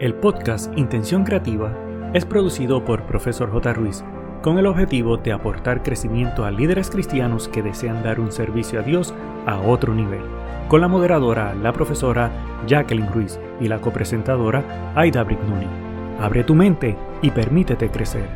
El podcast Intención Creativa es producido por Profesor J. Ruiz con el objetivo de aportar crecimiento a líderes cristianos que desean dar un servicio a Dios a otro nivel, con la moderadora, la profesora Jacqueline Ruiz y la copresentadora Aida Brignoni. Abre tu mente y permítete crecer.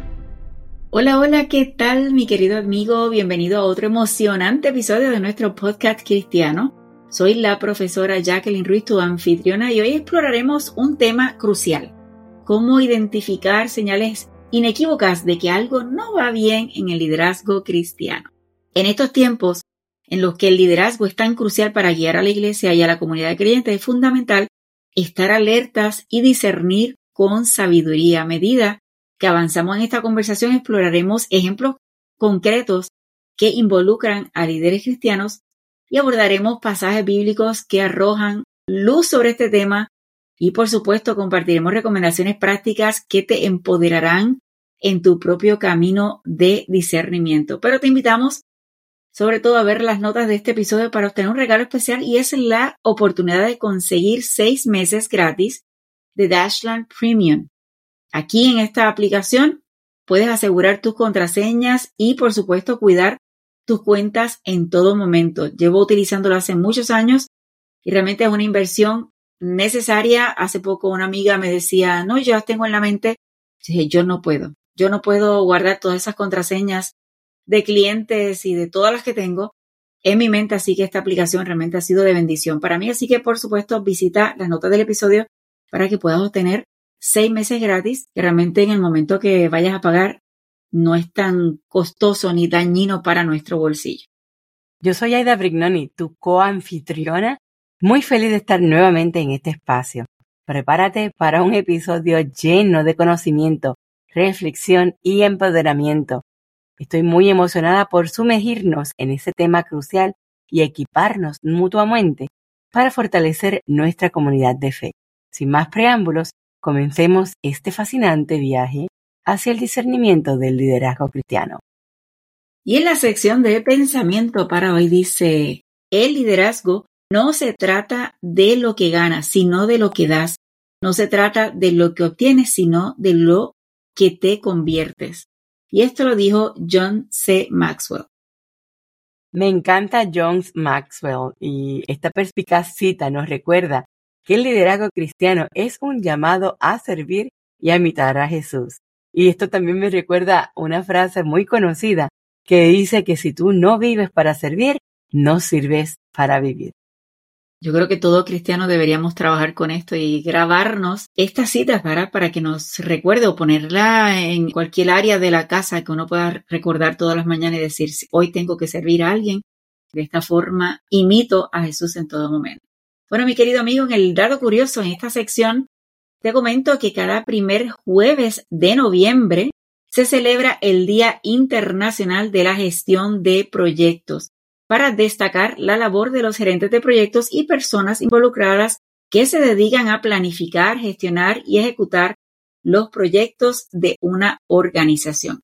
Hola, hola, ¿qué tal mi querido amigo? Bienvenido a otro emocionante episodio de nuestro podcast cristiano. Soy la profesora Jacqueline Ruiz, tu anfitriona, y hoy exploraremos un tema crucial. Cómo identificar señales inequívocas de que algo no va bien en el liderazgo cristiano. En estos tiempos, en los que el liderazgo es tan crucial para guiar a la iglesia y a la comunidad de creyentes, es fundamental estar alertas y discernir con sabiduría. A medida que avanzamos en esta conversación, exploraremos ejemplos concretos que involucran a líderes cristianos y abordaremos pasajes bíblicos que arrojan luz sobre este tema y por supuesto compartiremos recomendaciones prácticas que te empoderarán en tu propio camino de discernimiento. Pero te invitamos sobre todo a ver las notas de este episodio para obtener un regalo especial y es la oportunidad de conseguir seis meses gratis de Dashland Premium. Aquí en esta aplicación puedes asegurar tus contraseñas y por supuesto cuidar tus cuentas en todo momento. Llevo utilizándolo hace muchos años y realmente es una inversión necesaria. Hace poco una amiga me decía, no, yo las tengo en la mente. Dije, yo no puedo. Yo no puedo guardar todas esas contraseñas de clientes y de todas las que tengo en mi mente, así que esta aplicación realmente ha sido de bendición para mí. Así que, por supuesto, visita las notas del episodio para que puedas obtener seis meses gratis, que realmente en el momento que vayas a pagar no es tan costoso ni dañino para nuestro bolsillo. Yo soy Aida Brignoni, tu coanfitriona, muy feliz de estar nuevamente en este espacio. Prepárate para un episodio lleno de conocimiento, reflexión y empoderamiento. Estoy muy emocionada por sumergirnos en ese tema crucial y equiparnos mutuamente para fortalecer nuestra comunidad de fe. Sin más preámbulos, comencemos este fascinante viaje hacia el discernimiento del liderazgo cristiano. Y en la sección de pensamiento para hoy dice, el liderazgo no se trata de lo que ganas, sino de lo que das. No se trata de lo que obtienes, sino de lo que te conviertes. Y esto lo dijo John C. Maxwell. Me encanta John Maxwell y esta perspicaz cita nos recuerda que el liderazgo cristiano es un llamado a servir y a imitar a Jesús. Y esto también me recuerda una frase muy conocida que dice que si tú no vives para servir, no sirves para vivir. Yo creo que todo cristiano deberíamos trabajar con esto y grabarnos estas citas para, para que nos recuerde o ponerla en cualquier área de la casa que uno pueda recordar todas las mañanas y decir, hoy tengo que servir a alguien. De esta forma imito a Jesús en todo momento. Bueno, mi querido amigo, en el dado curioso, en esta sección te comento que cada primer jueves de noviembre se celebra el Día Internacional de la Gestión de Proyectos para destacar la labor de los gerentes de proyectos y personas involucradas que se dedican a planificar, gestionar y ejecutar los proyectos de una organización.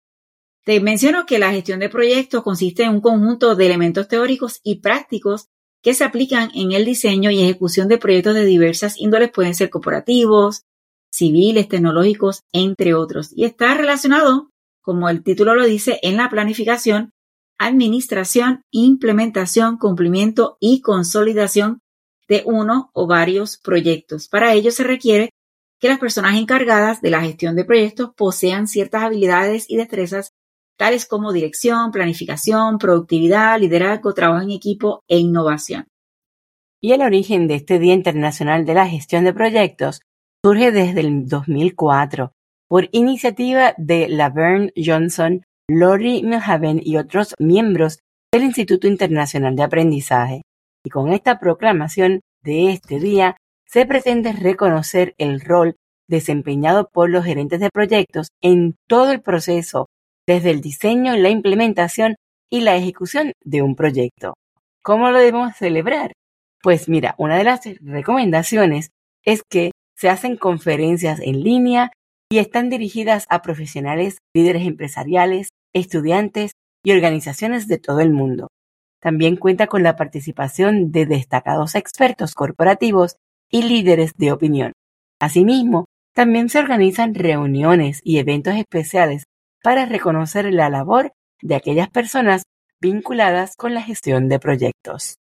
Te menciono que la gestión de proyectos consiste en un conjunto de elementos teóricos y prácticos que se aplican en el diseño y ejecución de proyectos de diversas índoles, pueden ser corporativos, civiles, tecnológicos, entre otros. Y está relacionado, como el título lo dice, en la planificación, administración, implementación, cumplimiento y consolidación de uno o varios proyectos. Para ello se requiere que las personas encargadas de la gestión de proyectos posean ciertas habilidades y destrezas tales como dirección, planificación, productividad, liderazgo, trabajo en equipo e innovación. Y el origen de este Día Internacional de la Gestión de Proyectos surge desde el 2004 por iniciativa de Laverne Johnson, Lori Milhaven y otros miembros del Instituto Internacional de Aprendizaje. Y con esta proclamación de este día se pretende reconocer el rol desempeñado por los gerentes de proyectos en todo el proceso, desde el diseño, la implementación y la ejecución de un proyecto. ¿Cómo lo debemos celebrar? Pues mira, una de las recomendaciones es que se hacen conferencias en línea y están dirigidas a profesionales, líderes empresariales, estudiantes y organizaciones de todo el mundo. También cuenta con la participación de destacados expertos corporativos y líderes de opinión. Asimismo, También se organizan reuniones y eventos especiales para reconocer la labor de aquellas personas vinculadas con la gestión de proyectos.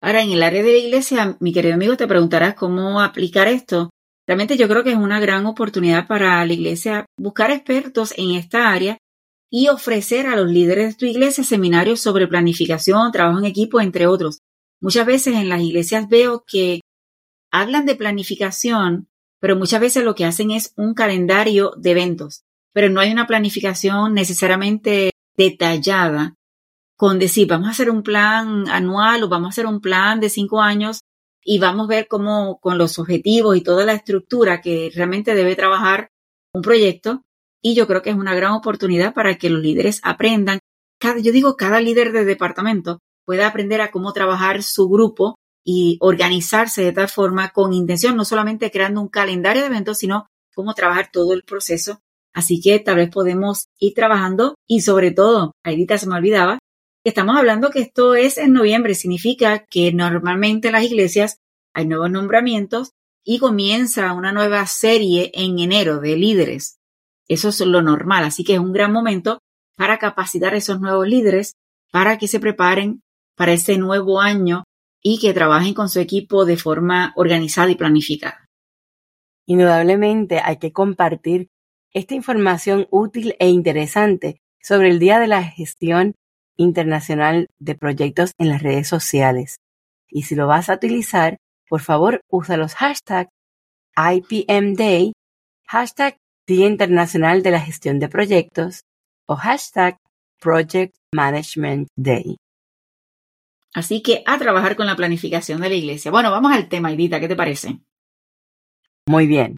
Ahora, en el área de la iglesia, mi querido amigo, te preguntarás cómo aplicar esto. Realmente yo creo que es una gran oportunidad para la iglesia buscar expertos en esta área y ofrecer a los líderes de tu iglesia seminarios sobre planificación, trabajo en equipo, entre otros. Muchas veces en las iglesias veo que hablan de planificación, pero muchas veces lo que hacen es un calendario de eventos, pero no hay una planificación necesariamente detallada con decir, vamos a hacer un plan anual o vamos a hacer un plan de cinco años y vamos a ver cómo con los objetivos y toda la estructura que realmente debe trabajar un proyecto. Y yo creo que es una gran oportunidad para que los líderes aprendan. Cada, yo digo, cada líder de departamento pueda aprender a cómo trabajar su grupo y organizarse de tal forma con intención, no solamente creando un calendario de eventos, sino cómo trabajar todo el proceso. Así que tal vez podemos ir trabajando y sobre todo, ahorita se me olvidaba, Estamos hablando que esto es en noviembre, significa que normalmente en las iglesias hay nuevos nombramientos y comienza una nueva serie en enero de líderes. Eso es lo normal, así que es un gran momento para capacitar a esos nuevos líderes para que se preparen para este nuevo año y que trabajen con su equipo de forma organizada y planificada. Indudablemente hay que compartir esta información útil e interesante sobre el Día de la Gestión internacional de proyectos en las redes sociales. Y si lo vas a utilizar, por favor usa los hashtags IPM Day, hashtag Día Internacional de la Gestión de Proyectos o hashtag Project Management Day. Así que a trabajar con la planificación de la iglesia. Bueno, vamos al tema, Edita, ¿qué te parece? Muy bien.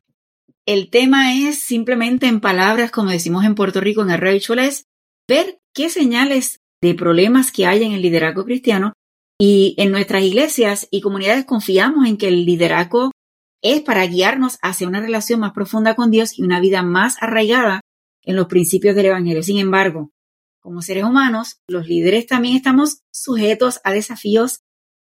El tema es simplemente en palabras, como decimos en Puerto Rico en el Rachel, es ver qué señales de problemas que hay en el liderazgo cristiano y en nuestras iglesias y comunidades confiamos en que el liderazgo es para guiarnos hacia una relación más profunda con Dios y una vida más arraigada en los principios del Evangelio. Sin embargo, como seres humanos, los líderes también estamos sujetos a desafíos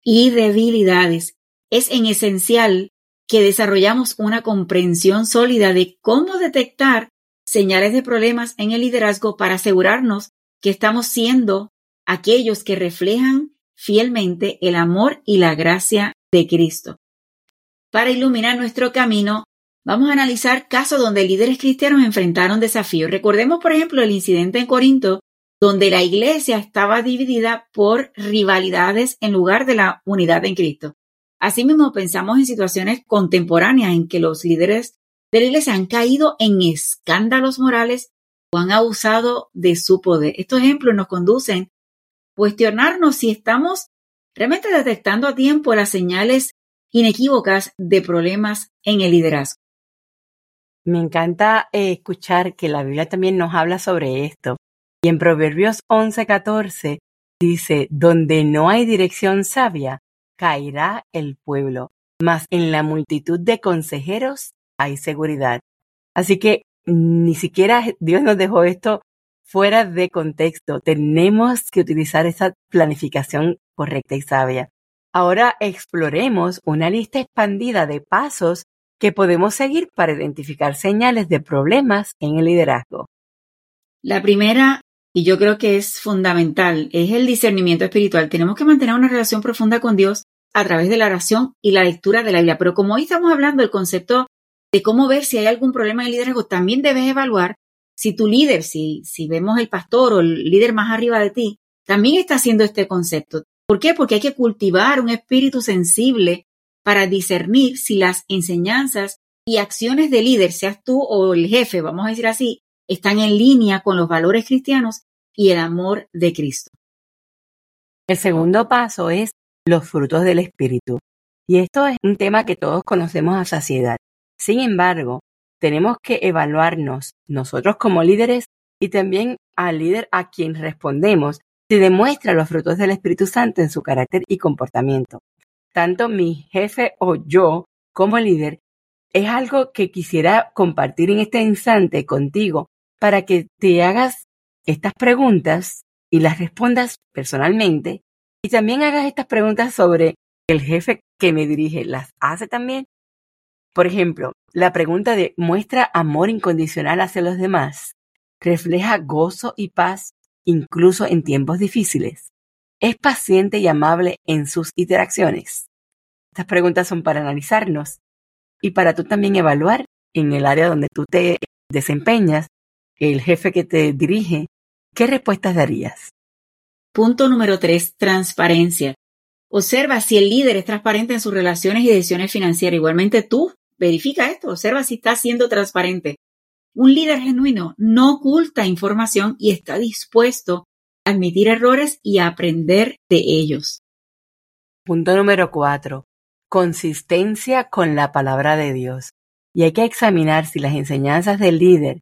y debilidades. Es en esencial que desarrollamos una comprensión sólida de cómo detectar señales de problemas en el liderazgo para asegurarnos que estamos siendo aquellos que reflejan fielmente el amor y la gracia de Cristo. Para iluminar nuestro camino, vamos a analizar casos donde líderes cristianos enfrentaron desafíos. Recordemos, por ejemplo, el incidente en Corinto, donde la iglesia estaba dividida por rivalidades en lugar de la unidad en Cristo. Asimismo, pensamos en situaciones contemporáneas en que los líderes de la iglesia han caído en escándalos morales han abusado de su poder. Estos ejemplos nos conducen a cuestionarnos si estamos realmente detectando a tiempo las señales inequívocas de problemas en el liderazgo. Me encanta eh, escuchar que la Biblia también nos habla sobre esto. Y en Proverbios 11:14 dice, donde no hay dirección sabia, caerá el pueblo, mas en la multitud de consejeros hay seguridad. Así que ni siquiera Dios nos dejó esto fuera de contexto. Tenemos que utilizar esa planificación correcta y sabia. Ahora exploremos una lista expandida de pasos que podemos seguir para identificar señales de problemas en el liderazgo. La primera, y yo creo que es fundamental, es el discernimiento espiritual. Tenemos que mantener una relación profunda con Dios a través de la oración y la lectura de la Biblia. Pero como hoy estamos hablando del concepto de cómo ver si hay algún problema de liderazgo, también debes evaluar si tu líder, si, si vemos el pastor o el líder más arriba de ti, también está haciendo este concepto. ¿Por qué? Porque hay que cultivar un espíritu sensible para discernir si las enseñanzas y acciones del líder, seas tú o el jefe, vamos a decir así, están en línea con los valores cristianos y el amor de Cristo. El segundo paso es los frutos del espíritu. Y esto es un tema que todos conocemos a saciedad. Sin embargo, tenemos que evaluarnos nosotros como líderes y también al líder a quien respondemos si demuestra los frutos del Espíritu Santo en su carácter y comportamiento. Tanto mi jefe o yo como líder es algo que quisiera compartir en este instante contigo para que te hagas estas preguntas y las respondas personalmente y también hagas estas preguntas sobre el jefe que me dirige. ¿Las hace también? Por ejemplo, la pregunta de ¿muestra amor incondicional hacia los demás? ¿Refleja gozo y paz incluso en tiempos difíciles? ¿Es paciente y amable en sus interacciones? Estas preguntas son para analizarnos y para tú también evaluar en el área donde tú te desempeñas, el jefe que te dirige, ¿qué respuestas darías? Punto número tres, transparencia. Observa si el líder es transparente en sus relaciones y decisiones financieras. Igualmente tú, verifica esto, observa si está siendo transparente. Un líder genuino no oculta información y está dispuesto a admitir errores y a aprender de ellos. Punto número cuatro consistencia con la palabra de Dios. Y hay que examinar si las enseñanzas del líder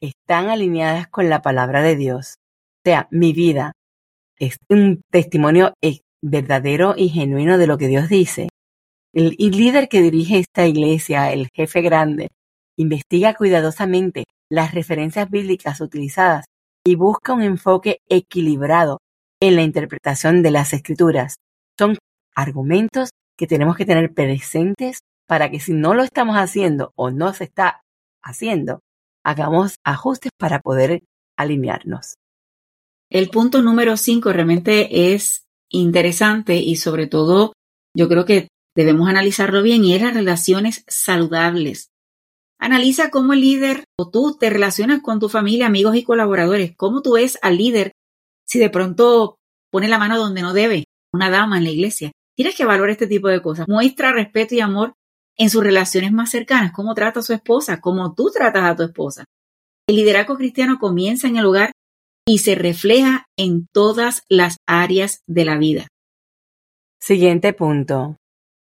están alineadas con la palabra de Dios. O sea, mi vida es un testimonio verdadero y genuino de lo que Dios dice. El, líder que dirige esta iglesia, el jefe grande, investiga cuidadosamente las referencias bíblicas utilizadas y busca un enfoque equilibrado en la interpretación de las escrituras. Son argumentos que tenemos que tener presentes para que si no lo estamos haciendo o no se está haciendo, hagamos ajustes para poder alinearnos. El punto número 5 realmente es interesante y sobre todo yo creo que debemos analizarlo bien y es las relaciones saludables. Analiza cómo el líder o tú te relacionas con tu familia, amigos y colaboradores, cómo tú ves al líder si de pronto pone la mano donde no debe, una dama en la iglesia, Tienes que valorar este tipo de cosas. Muestra respeto y amor en sus relaciones más cercanas, cómo trata a su esposa, cómo tú tratas a tu esposa. El liderazgo cristiano comienza en el hogar y se refleja en todas las áreas de la vida. Siguiente punto.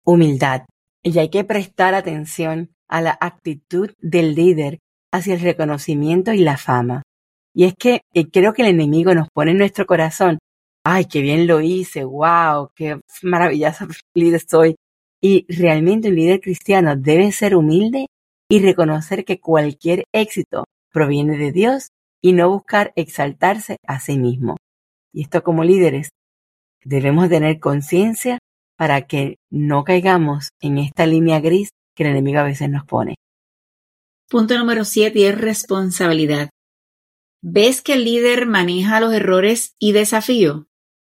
Humildad. Y hay que prestar atención a la actitud del líder hacia el reconocimiento y la fama. Y es que eh, creo que el enemigo nos pone en nuestro corazón ay, qué bien lo hice, wow, qué maravillosa líder soy. Y realmente un líder cristiano debe ser humilde y reconocer que cualquier éxito proviene de Dios y no buscar exaltarse a sí mismo. Y esto como líderes debemos tener conciencia para que no caigamos en esta línea gris que el enemigo a veces nos pone. Punto número siete es responsabilidad. ¿Ves que el líder maneja los errores y desafíos?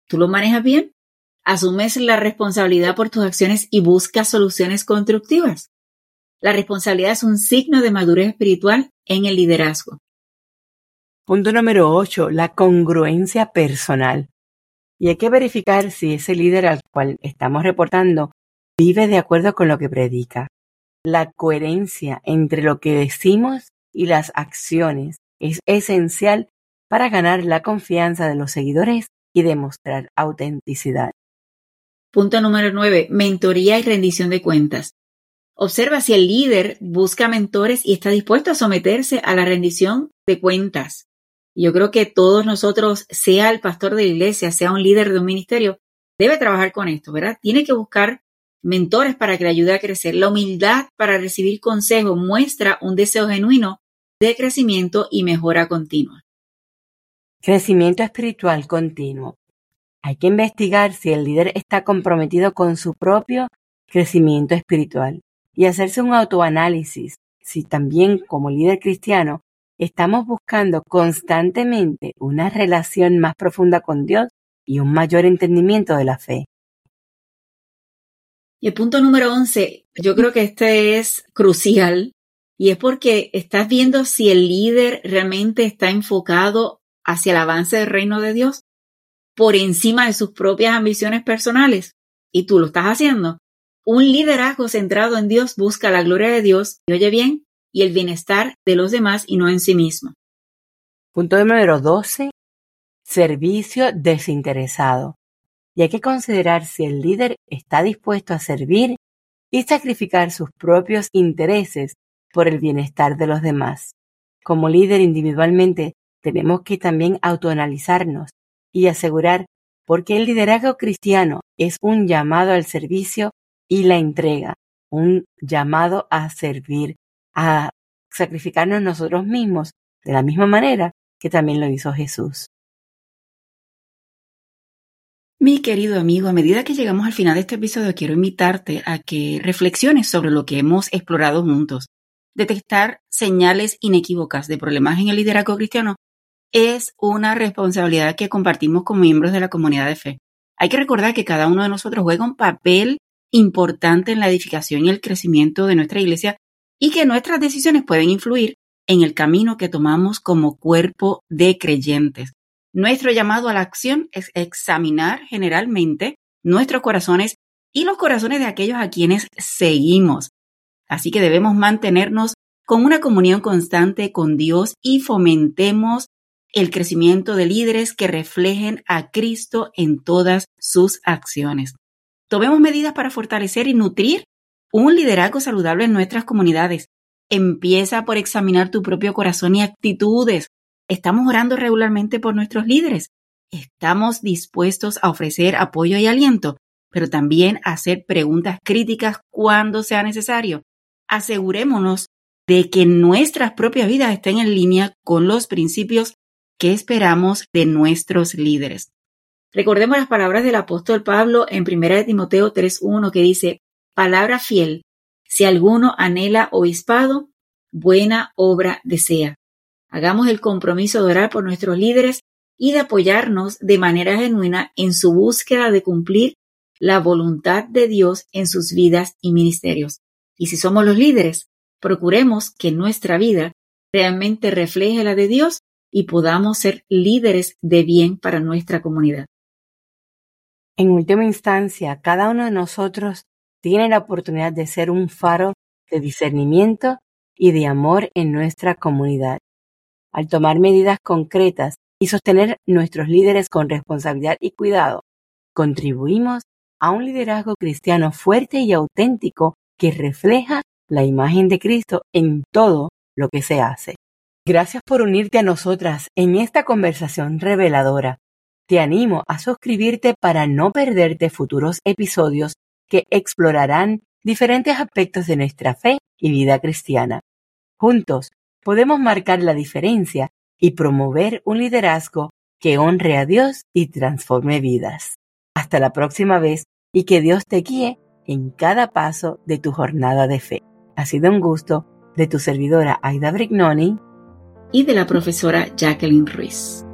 ¿Tú lo manejas bien? ¿Asumes la responsabilidad por tus acciones y buscas soluciones constructivas? La responsabilidad es un signo de madurez espiritual en el liderazgo. Punto número 8. La congruencia personal. Y hay que verificar si ese líder al cual estamos reportando vive de acuerdo con lo que predica. La coherencia entre lo que decimos y las acciones es esencial para ganar la confianza de los seguidores y demostrar autenticidad. Punto número 9. Mentoría y rendición de cuentas. Observa si el líder busca mentores y está dispuesto a someterse a la rendición de cuentas. Yo creo que todos nosotros, sea el pastor de la iglesia, sea un líder de un ministerio, debe trabajar con esto, ¿verdad? Tiene que buscar mentores para que le ayude a crecer. La humildad para recibir consejo muestra un deseo genuino de crecimiento y mejora continua. Crecimiento espiritual continuo. Hay que investigar si el líder está comprometido con su propio crecimiento espiritual y hacerse un autoanálisis si también como líder cristiano estamos buscando constantemente una relación más profunda con Dios y un mayor entendimiento de la fe. Y el punto número 11, yo creo que este es crucial y es porque estás viendo si el líder realmente está enfocado hacia el avance del reino de Dios por encima de sus propias ambiciones personales. Y tú lo estás haciendo. Un liderazgo centrado en Dios busca la gloria de Dios, y oye bien, y el bienestar de los demás y no en sí mismo. Punto número 12. Servicio desinteresado. Y hay que considerar si el líder está dispuesto a servir y sacrificar sus propios intereses por el bienestar de los demás. Como líder individualmente tenemos que también autoanalizarnos y asegurar porque el liderazgo cristiano es un llamado al servicio y la entrega, un llamado a servir, a sacrificarnos nosotros mismos de la misma manera que también lo hizo Jesús. Mi querido amigo, a medida que llegamos al final de este episodio, quiero invitarte a que reflexiones sobre lo que hemos explorado juntos. detectar señales inequívocas de problemas en el liderazgo cristiano es una responsabilidad que compartimos como miembros de la comunidad de fe. Hay que recordar que cada uno de nosotros juega un papel importante en la edificación y el crecimiento de nuestra iglesia y que nuestras decisiones pueden influir en el camino que tomamos como cuerpo de creyentes. Nuestro llamado a la acción es examinar generalmente nuestros corazones y los corazones de aquellos a quienes seguimos. Así que debemos mantenernos con una comunión constante con Dios y fomentemos el crecimiento de líderes que reflejen a Cristo en todas sus acciones. Tomemos medidas para fortalecer y nutrir un liderazgo saludable en nuestras comunidades. Empieza por examinar tu propio corazón y actitudes. Estamos orando regularmente por nuestros líderes. Estamos dispuestos a ofrecer apoyo y aliento, pero también a hacer preguntas críticas cuando sea necesario. Asegurémonos de que nuestras propias vidas estén en línea con los principios ¿Qué esperamos de nuestros líderes? Recordemos las palabras del apóstol Pablo en 1 Timoteo 3.1 que dice, palabra fiel, si alguno anhela obispado, buena obra desea. Hagamos el compromiso de orar por nuestros líderes y de apoyarnos de manera genuina en su búsqueda de cumplir la voluntad de Dios en sus vidas y ministerios. Y si somos los líderes, procuremos que nuestra vida realmente refleje la de Dios y podamos ser líderes de bien para nuestra comunidad. En última instancia, cada uno de nosotros tiene la oportunidad de ser un faro de discernimiento y de amor en nuestra comunidad. Al tomar medidas concretas y sostener nuestros líderes con responsabilidad y cuidado, contribuimos a un liderazgo cristiano fuerte y auténtico que refleja la imagen de Cristo en todo lo que se hace. Gracias por unirte a nosotras en esta conversación reveladora. Te animo a suscribirte para no perderte futuros episodios que explorarán diferentes aspectos de nuestra fe y vida cristiana. Juntos podemos marcar la diferencia y promover un liderazgo que honre a Dios y transforme vidas. Hasta la próxima vez y que Dios te guíe en cada paso de tu jornada de fe. Ha sido un gusto de tu servidora Aida Brignoni y de la profesora Jacqueline Ruiz.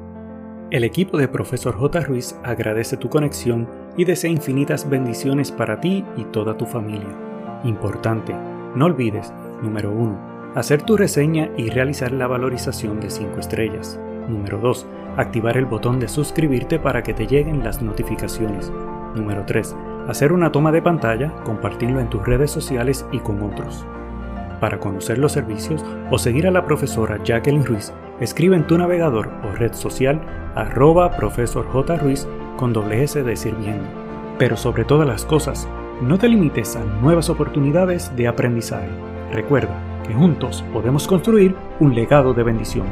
El equipo de Profesor J. Ruiz agradece tu conexión y desea infinitas bendiciones para ti y toda tu familia. Importante, no olvides, número 1, hacer tu reseña y realizar la valorización de 5 estrellas. Número 2, activar el botón de suscribirte para que te lleguen las notificaciones. Número 3, hacer una toma de pantalla, compartirlo en tus redes sociales y con otros. Para conocer los servicios o seguir a la profesora Jacqueline Ruiz, escribe en tu navegador o red social arroba profesor J. Ruiz con doble S de sirviendo. Pero sobre todas las cosas, no te limites a nuevas oportunidades de aprendizaje. Recuerda que juntos podemos construir un legado de bendición.